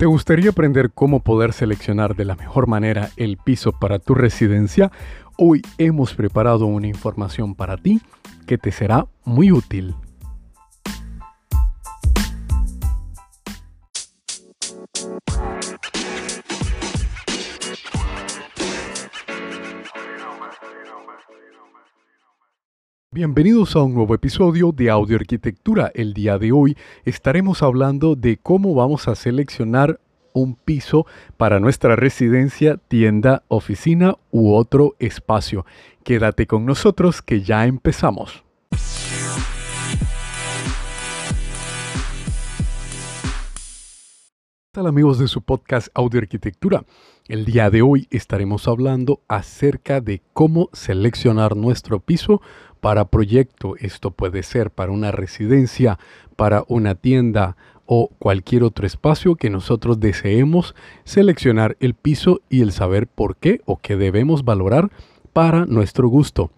¿Te gustaría aprender cómo poder seleccionar de la mejor manera el piso para tu residencia? Hoy hemos preparado una información para ti que te será muy útil. Bienvenidos a un nuevo episodio de Audio Arquitectura. El día de hoy estaremos hablando de cómo vamos a seleccionar un piso para nuestra residencia, tienda, oficina u otro espacio. Quédate con nosotros que ya empezamos. Hola amigos de su podcast Audio Arquitectura? El día de hoy estaremos hablando acerca de cómo seleccionar nuestro piso para proyecto. Esto puede ser para una residencia, para una tienda o cualquier otro espacio que nosotros deseemos seleccionar el piso y el saber por qué o qué debemos valorar para nuestro gusto.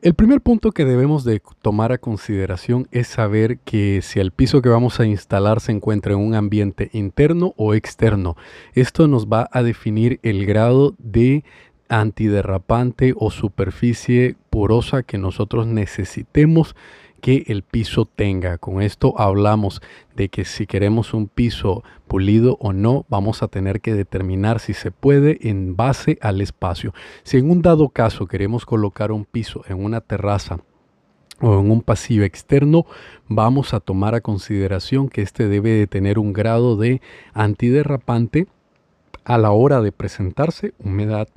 El primer punto que debemos de tomar a consideración es saber que si el piso que vamos a instalar se encuentra en un ambiente interno o externo. Esto nos va a definir el grado de antiderrapante o superficie que nosotros necesitemos que el piso tenga. Con esto hablamos de que si queremos un piso pulido o no, vamos a tener que determinar si se puede en base al espacio. Si en un dado caso queremos colocar un piso en una terraza o en un pasillo externo, vamos a tomar a consideración que este debe de tener un grado de antiderrapante a la hora de presentarse humedad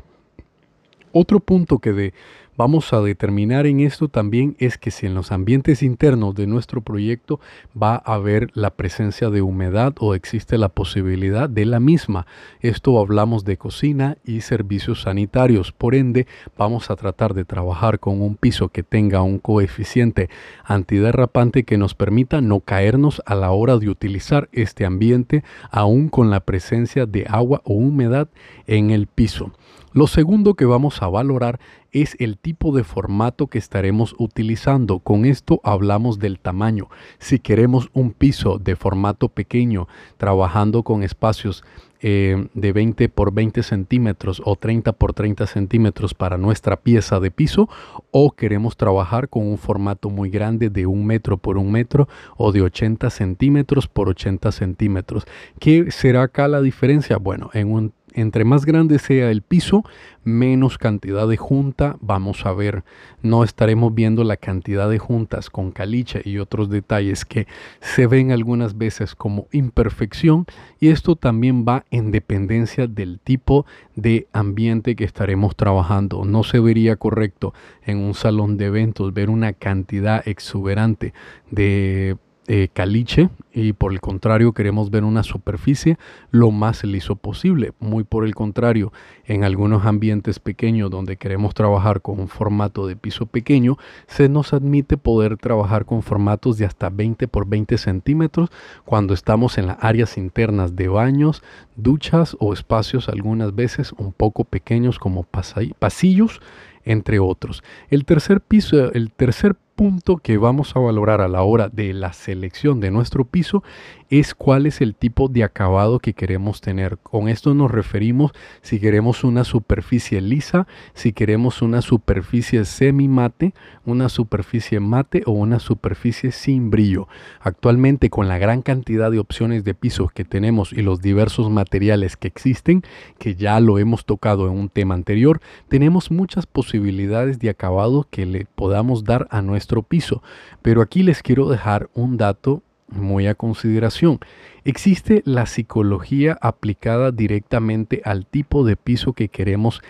otro punto que de, vamos a determinar en esto también es que si en los ambientes internos de nuestro proyecto va a haber la presencia de humedad o existe la posibilidad de la misma. Esto hablamos de cocina y servicios sanitarios. Por ende, vamos a tratar de trabajar con un piso que tenga un coeficiente antiderrapante que nos permita no caernos a la hora de utilizar este ambiente aún con la presencia de agua o humedad en el piso. Lo segundo que vamos a valorar es el tipo de formato que estaremos utilizando. Con esto hablamos del tamaño. Si queremos un piso de formato pequeño, trabajando con espacios eh, de 20 por 20 centímetros o 30 por 30 centímetros para nuestra pieza de piso o queremos trabajar con un formato muy grande de un metro por un metro o de 80 centímetros por 80 centímetros. ¿Qué será acá la diferencia? Bueno, en un entre más grande sea el piso, menos cantidad de junta vamos a ver. No estaremos viendo la cantidad de juntas con caliche y otros detalles que se ven algunas veces como imperfección y esto también va en dependencia del tipo de ambiente que estaremos trabajando. No se vería correcto en un salón de eventos ver una cantidad exuberante de eh, caliche y por el contrario queremos ver una superficie lo más liso posible. Muy por el contrario, en algunos ambientes pequeños donde queremos trabajar con un formato de piso pequeño, se nos admite poder trabajar con formatos de hasta 20 por 20 centímetros cuando estamos en las áreas internas de baños, duchas o espacios algunas veces un poco pequeños como pasillos entre otros. El tercer piso, el tercer punto que vamos a valorar a la hora de la selección de nuestro piso es cuál es el tipo de acabado que queremos tener. Con esto nos referimos si queremos una superficie lisa, si queremos una superficie semi mate, una superficie mate o una superficie sin brillo. Actualmente con la gran cantidad de opciones de pisos que tenemos y los diversos materiales que existen, que ya lo hemos tocado en un tema anterior, tenemos muchas posibilidades de acabado que le podamos dar a nuestro piso. Pero aquí les quiero dejar un dato muy a consideración. Existe la psicología aplicada directamente al tipo de piso que queremos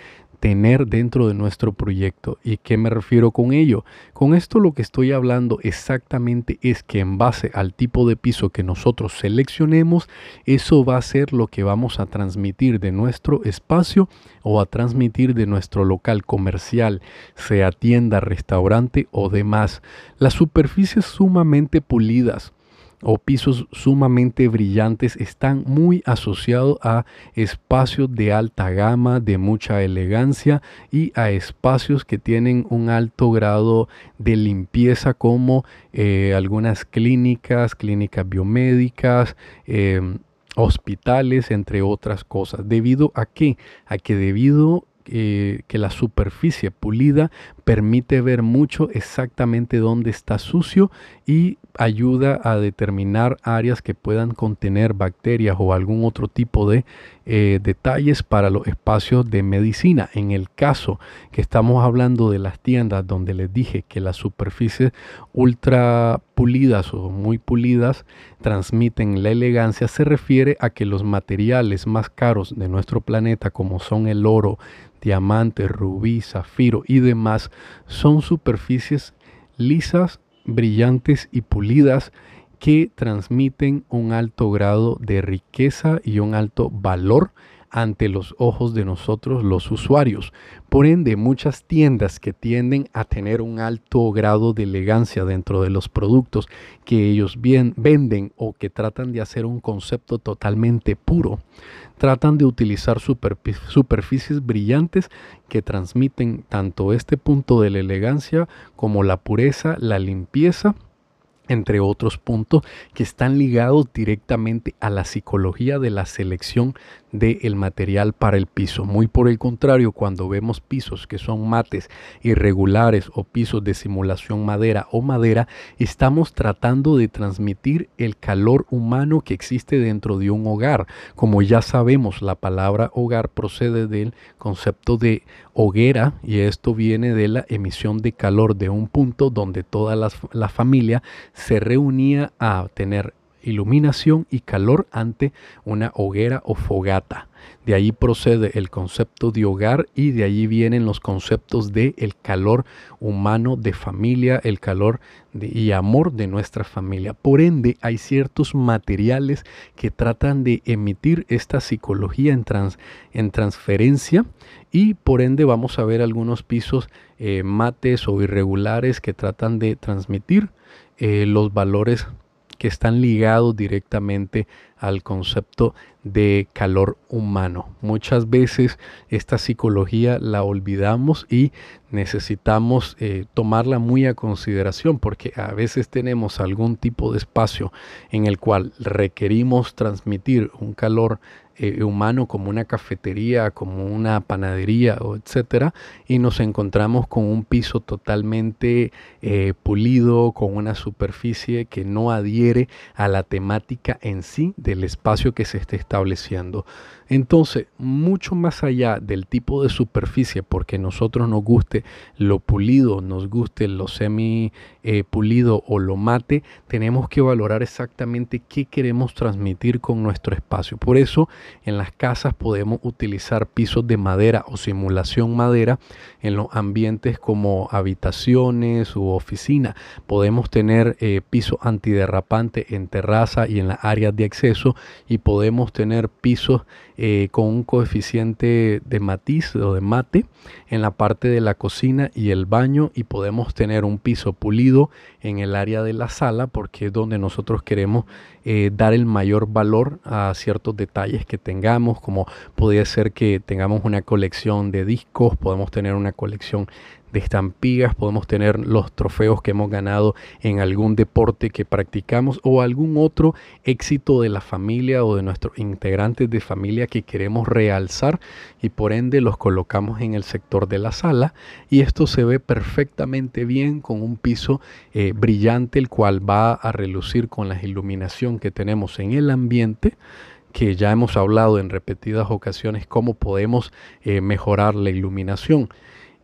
tener dentro de nuestro proyecto. ¿Y qué me refiero con ello? Con esto lo que estoy hablando exactamente es que en base al tipo de piso que nosotros seleccionemos, eso va a ser lo que vamos a transmitir de nuestro espacio o a transmitir de nuestro local comercial, sea tienda, restaurante o demás. Las superficies sumamente pulidas o pisos sumamente brillantes están muy asociados a espacios de alta gama, de mucha elegancia y a espacios que tienen un alto grado de limpieza como eh, algunas clínicas, clínicas biomédicas, em, hospitales, entre otras cosas. ¿Debido a qué? A que debido eh, que la superficie pulida permite ver mucho exactamente dónde está sucio y ayuda a determinar áreas que puedan contener bacterias o algún otro tipo de eh, detalles para los espacios de medicina. En el caso que estamos hablando de las tiendas donde les dije que las superficies ultra pulidas o muy pulidas transmiten la elegancia, se refiere a que los materiales más caros de nuestro planeta, como son el oro, diamante, rubí, zafiro y demás, son superficies lisas, brillantes y pulidas que transmiten un alto grado de riqueza y un alto valor ante los ojos de nosotros los usuarios. Por ende, muchas tiendas que tienden a tener un alto grado de elegancia dentro de los productos que ellos bien venden o que tratan de hacer un concepto totalmente puro, tratan de utilizar superficies brillantes que transmiten tanto este punto de la elegancia como la pureza, la limpieza entre otros puntos que están ligados directamente a la psicología de la selección del material para el piso. Muy por el contrario, cuando vemos pisos que son mates irregulares o pisos de simulación madera o madera, estamos tratando de transmitir el calor humano que existe dentro de un hogar. Como ya sabemos, la palabra hogar procede del concepto de hoguera y esto viene de la emisión de calor de un punto donde toda la, la familia se reunía a tener iluminación y calor ante una hoguera o fogata. De ahí procede el concepto de hogar y de allí vienen los conceptos de el calor humano de familia, el calor y amor de nuestra familia. Por ende, hay ciertos materiales que tratan de emitir esta psicología en, en transferencia y por ende vamos a ver algunos pisos eh, mates o irregulares que tratan de transmitir eh, los valores que están ligados directamente al concepto de calor humano. Muchas veces esta psicología la olvidamos y necesitamos eh, tomarla muy a consideración porque a veces tenemos algún tipo de espacio en el cual requerimos transmitir un calor eh, humano como una cafetería, como una panadería, etcétera, y nos encontramos con un piso totalmente eh, pulido, con una superficie que no adhiere a la temática en sí del espacio que se esté estableciendo. Entonces, mucho más allá del tipo de superficie, porque nosotros nos guste lo pulido, nos guste lo semi eh, pulido o lo mate, tenemos que valorar exactamente qué queremos transmitir con nuestro espacio. Por eso, en las casas podemos utilizar pisos de madera o simulación madera en los ambientes como habitaciones u oficina. Podemos tener eh, piso antiderrapante en terraza y en las áreas de acceso y podemos tener pisos eh, con un coeficiente de matiz o de mate en la parte de la cocina y el baño y podemos tener un piso pulido en el área de la sala porque es donde nosotros queremos eh, dar el mayor valor a ciertos detalles que tengamos como podría ser que tengamos una colección de discos podemos tener una colección de estampillas, podemos tener los trofeos que hemos ganado en algún deporte que practicamos o algún otro éxito de la familia o de nuestros integrantes de familia que queremos realzar y por ende los colocamos en el sector de la sala y esto se ve perfectamente bien con un piso eh, brillante el cual va a relucir con la iluminación que tenemos en el ambiente que ya hemos hablado en repetidas ocasiones cómo podemos eh, mejorar la iluminación.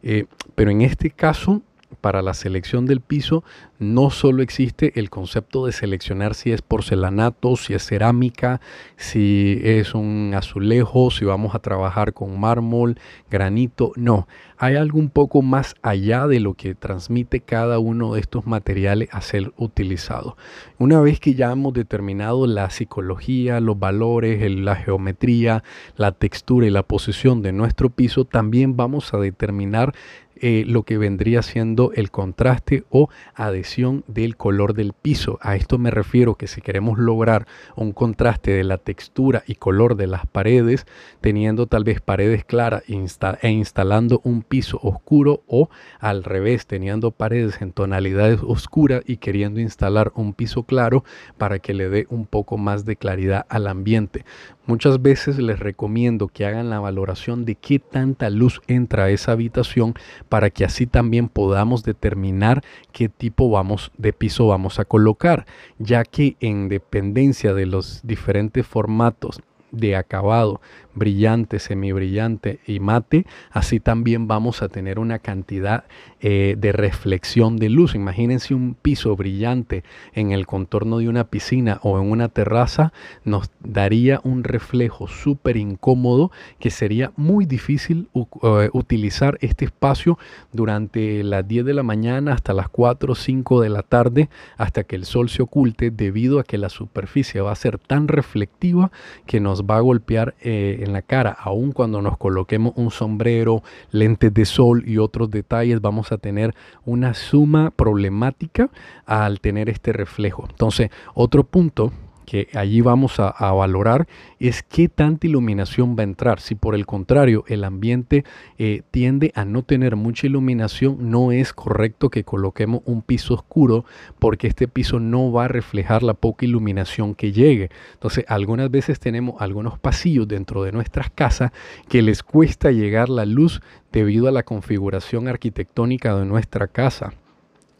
Eh, pero en este caso, para la selección del piso, no solo existe el concepto de seleccionar si es porcelanato, si es cerámica, si es un azulejo, si vamos a trabajar con mármol, granito, no, hay algo un poco más allá de lo que transmite cada uno de estos materiales a ser utilizado. Una vez que ya hemos determinado la psicología, los valores, la geometría, la textura y la posición de nuestro piso, también vamos a determinar eh, lo que vendría siendo el contraste o adhesión del color del piso. A esto me refiero que si queremos lograr un contraste de la textura y color de las paredes, teniendo tal vez paredes claras e instalando un piso oscuro o al revés, teniendo paredes en tonalidades oscuras y queriendo instalar un piso claro para que le dé un poco más de claridad al ambiente. Muchas veces les recomiendo que hagan la valoración de qué tanta luz entra a esa habitación para que así también podamos determinar qué tipo de piso vamos a colocar, ya que en dependencia de los diferentes formatos de acabado brillante, semibrillante y mate, así también vamos a tener una cantidad eh, de reflexión de luz. Imagínense un piso brillante en el contorno de una piscina o en una terraza, nos daría un reflejo súper incómodo que sería muy difícil eh, utilizar este espacio durante las 10 de la mañana hasta las 4 o 5 de la tarde, hasta que el sol se oculte, debido a que la superficie va a ser tan reflectiva que nos va a golpear eh, en la cara, aun cuando nos coloquemos un sombrero, lentes de sol y otros detalles, vamos a tener una suma problemática al tener este reflejo. Entonces, otro punto que allí vamos a, valorar es qué tanta iluminación va a entrar. Si por el contrario el ambiente eh, tiende a no tener mucha iluminación, no es correcto que coloquemos un piso oscuro porque este piso no va a reflejar la poca iluminación que llegue. Entonces, algunas veces tenemos algunos pasillos dentro de nuestras casas que les cuesta llegar la luz debido a la configuración arquitectónica de nuestra casa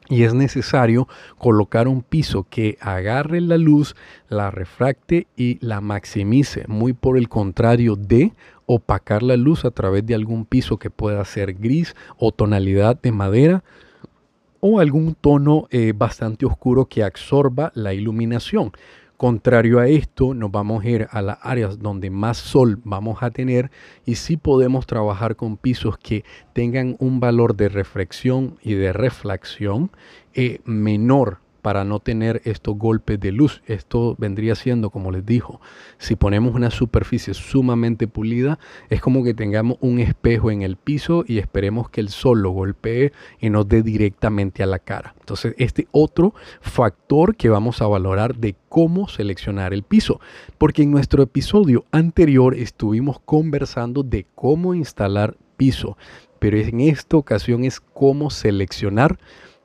y es necesario colocar un piso que agarre la luz, la refracte y la maximice, muy por el contrario de opacar la luz a través de algún piso que pueda ser gris o tonalidad de madera o algún tono eh, bastante oscuro que absorba la iluminación. Contrario a esto, nos vamos a ir a las áreas donde más sol vamos a tener y sí podemos trabajar con pisos que tengan un valor de reflexión y de reflexión eh, menor para no tener estos golpes de luz. Esto vendría siendo, como les dijo, si ponemos una superficie sumamente pulida, es como que tengamos un espejo en el piso y esperemos que el sol lo golpee y nos dé directamente a la cara. Entonces, este otro factor que vamos a valorar de cómo seleccionar el piso, porque en nuestro episodio anterior estuvimos conversando de cómo instalar piso, pero en esta ocasión es cómo seleccionar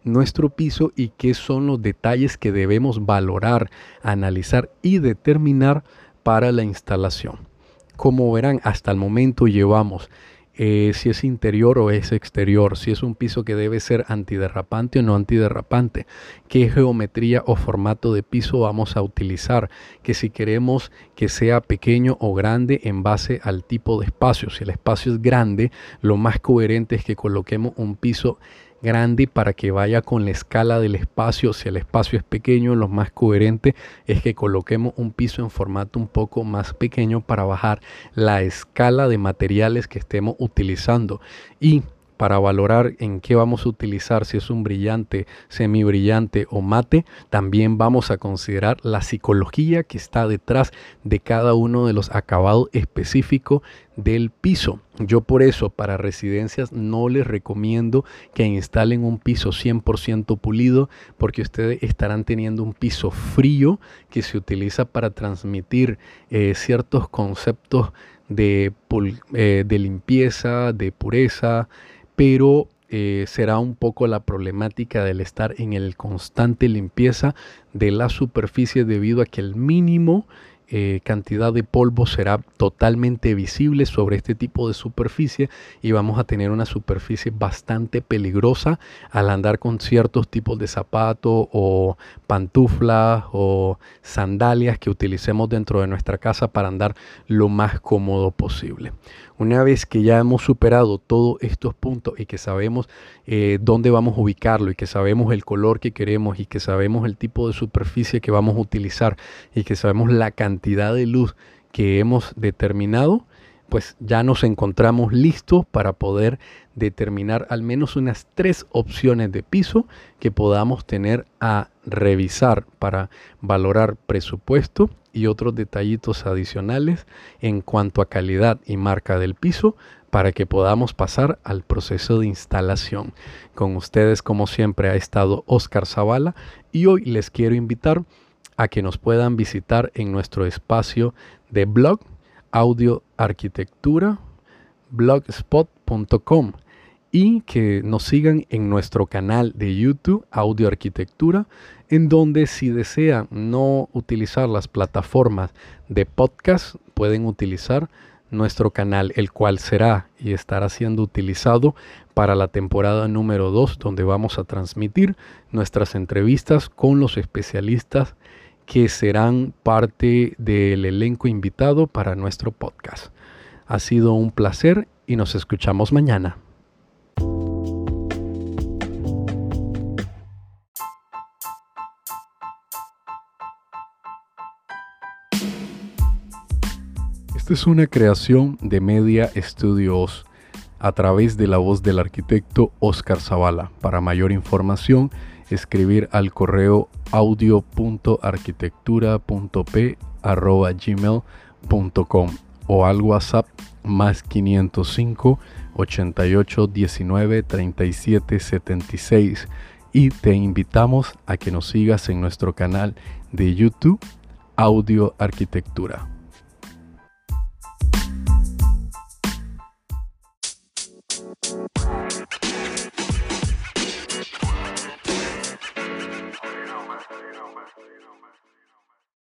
nuestro piso y qué son los detalles que debemos valorar, analizar y determinar para la instalación. Como verán, hasta el momento llevamos eh, si es interior o es exterior, si es un piso que debe ser antiderrapante o no antiderrapante, qué geometría o formato de piso vamos a utilizar, que si queremos que sea pequeño o grande en base al tipo de espacio. Si el espacio es grande, lo más coherente es que coloquemos un piso grande para que vaya con la escala del espacio. Si el espacio es pequeño, lo más coherente es que coloquemos un piso en formato un poco más pequeño para bajar la escala de materiales que estemos utilizando. Y para valorar en qué vamos a utilizar, si es un brillante, semibrillante o mate, también vamos a considerar la psicología que está detrás de cada uno de los acabados específicos del piso. Yo por eso para residencias no les recomiendo que instalen un piso 100% pulido porque ustedes estarán teniendo un piso frío que se utiliza para transmitir eh, ciertos conceptos de, eh, de limpieza, de pureza, pero eh, será un poco la problemática del estar en el constante limpieza de la superficie debido a que el mínimo eh, cantidad de polvo será totalmente visible sobre este tipo de superficie y vamos a tener una superficie bastante peligrosa al andar con ciertos tipos de zapatos o pantuflas o sandalias que utilicemos dentro de nuestra casa para andar lo más cómodo posible. Una vez que ya hemos superado todos estos puntos y que sabemos eh, dónde vamos a ubicarlo y que sabemos el color que queremos y que sabemos el tipo de superficie que vamos a utilizar y que sabemos la cantidad de luz que hemos determinado, pues ya nos encontramos listos para poder determinar al menos unas tres opciones de piso que podamos tener a revisar para valorar presupuesto y otros detallitos adicionales en cuanto a calidad y marca del piso para que podamos pasar al proceso de instalación. Con ustedes, como siempre, ha estado Oscar Zavala y hoy les quiero invitar a que nos puedan visitar en nuestro espacio de blog audio arquitectura blogspot.com y que nos sigan en nuestro canal de YouTube Audio Arquitectura, en donde si desean no utilizar las plataformas de podcast, pueden utilizar nuestro canal, el cual será y estará siendo utilizado para la temporada número 2, donde vamos a transmitir nuestras entrevistas con los especialistas que serán parte del elenco invitado para nuestro podcast. Ha sido un placer y nos escuchamos mañana. Esta es una creación de Media Studios a través de la voz del arquitecto Oscar Zavala. Para mayor información, escribir al correo audio.arquitectura.p.gmail.com o al WhatsApp más 505 88 19 37 76 y te invitamos a que nos sigas en nuestro canal de YouTube Audio Arquitectura.